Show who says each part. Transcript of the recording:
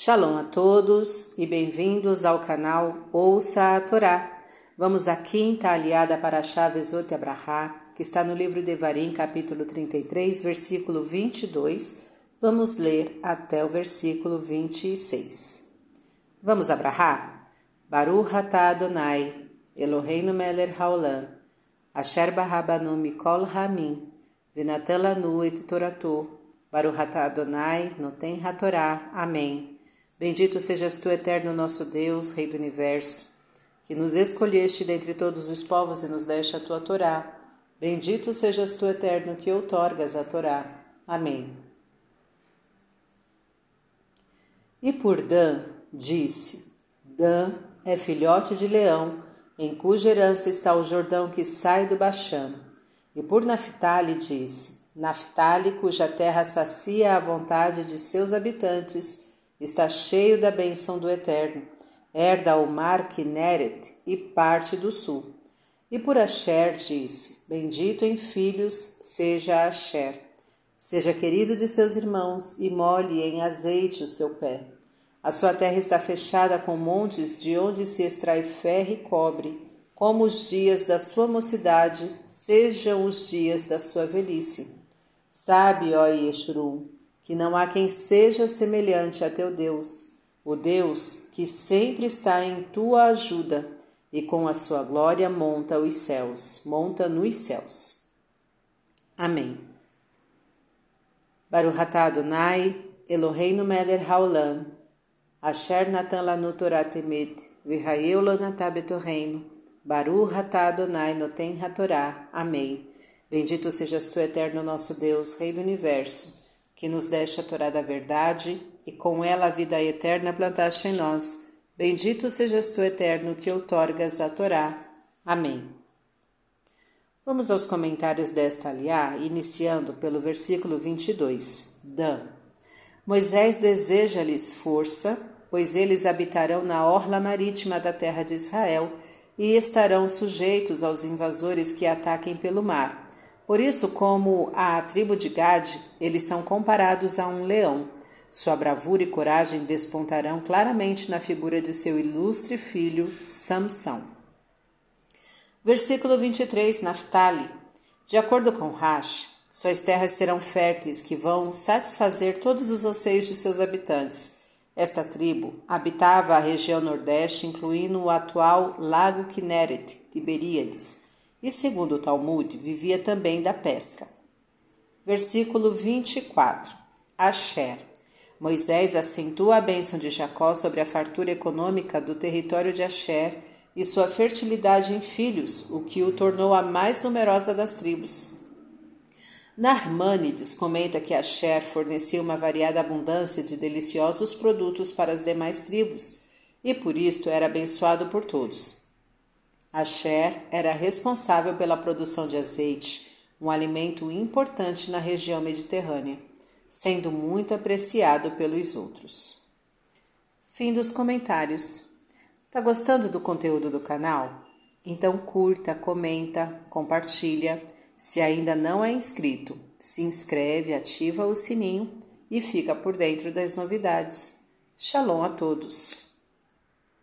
Speaker 1: Shalom a todos e bem-vindos ao canal Ouça a Torá. Vamos à quinta aliada para a chave Zot Abraha, que está no livro de Varim, capítulo 33, versículo 22. Vamos ler até o versículo 26. Vamos Abraha? Baruch atah Adonai, Eloheinu melech haolam, asher barabanu mikol ramin, venatan lanu et toratou, Baruch atah Adonai, noten hatorá. Amém. Bendito sejas tu, eterno nosso Deus, Rei do universo, que nos escolheste dentre todos os povos e nos deste a tua Torá. Bendito sejas tu, eterno, que outorgas a Torá. Amém. E por Dan disse: Dan é filhote de leão, em cuja herança está o Jordão que sai do Baxã. E por Naphtali disse: Naphtali, cuja terra sacia a vontade de seus habitantes, está cheio da benção do Eterno, herda o mar Kineret e parte do sul. E por Asher disse: Bendito em filhos seja Asher. Seja querido de seus irmãos e molhe em azeite o seu pé. A sua terra está fechada com montes de onde se extrai ferro e cobre, como os dias da sua mocidade sejam os dias da sua velhice. Sabe, ó Yeshurun, que não há quem seja semelhante a teu Deus, o Deus que sempre está em tua ajuda e com a sua glória monta os céus, monta nos céus. Amém. Baruch Adonai, Eloheinu melech haolam, asher natan lanu Torah temet, v'hayeu lanatah betorreino, Baruch Adonai noten hatorá. Amém. Bendito sejas tu, eterno nosso Deus, Rei do Universo, que nos deste a Torá da verdade e com ela a vida eterna plantaste em nós. Bendito sejas tu, eterno, que outorgas a Torá. Amém. Vamos aos comentários desta aliá, iniciando pelo versículo 22. Dan. Moisés deseja-lhes força, pois eles habitarão na orla marítima da terra de Israel e estarão sujeitos aos invasores que ataquem pelo mar por isso, como a tribo de Gade, eles são comparados a um leão. Sua bravura e coragem despontarão claramente na figura de seu ilustre filho Samsão. Versículo 23, Naftali. De acordo com Rash, suas terras serão férteis que vão satisfazer todos os anseios de seus habitantes. Esta tribo habitava a região nordeste, incluindo o atual Lago Kinneret, Tiberíades e, segundo o Talmud, vivia também da pesca. Versículo 24. Asher. Moisés acentua a bênção de Jacó sobre a fartura econômica do território de Asher e sua fertilidade em filhos, o que o tornou a mais numerosa das tribos. Narmânides comenta que Asher fornecia uma variada abundância de deliciosos produtos para as demais tribos e por isto era abençoado por todos. Asher era responsável pela produção de azeite, um alimento importante na região mediterrânea, sendo muito apreciado pelos outros. Fim dos comentários. Tá gostando do conteúdo do canal? Então curta, comenta, compartilha. Se ainda não é inscrito, se inscreve, ativa o sininho e fica por dentro das novidades. Shalom a todos!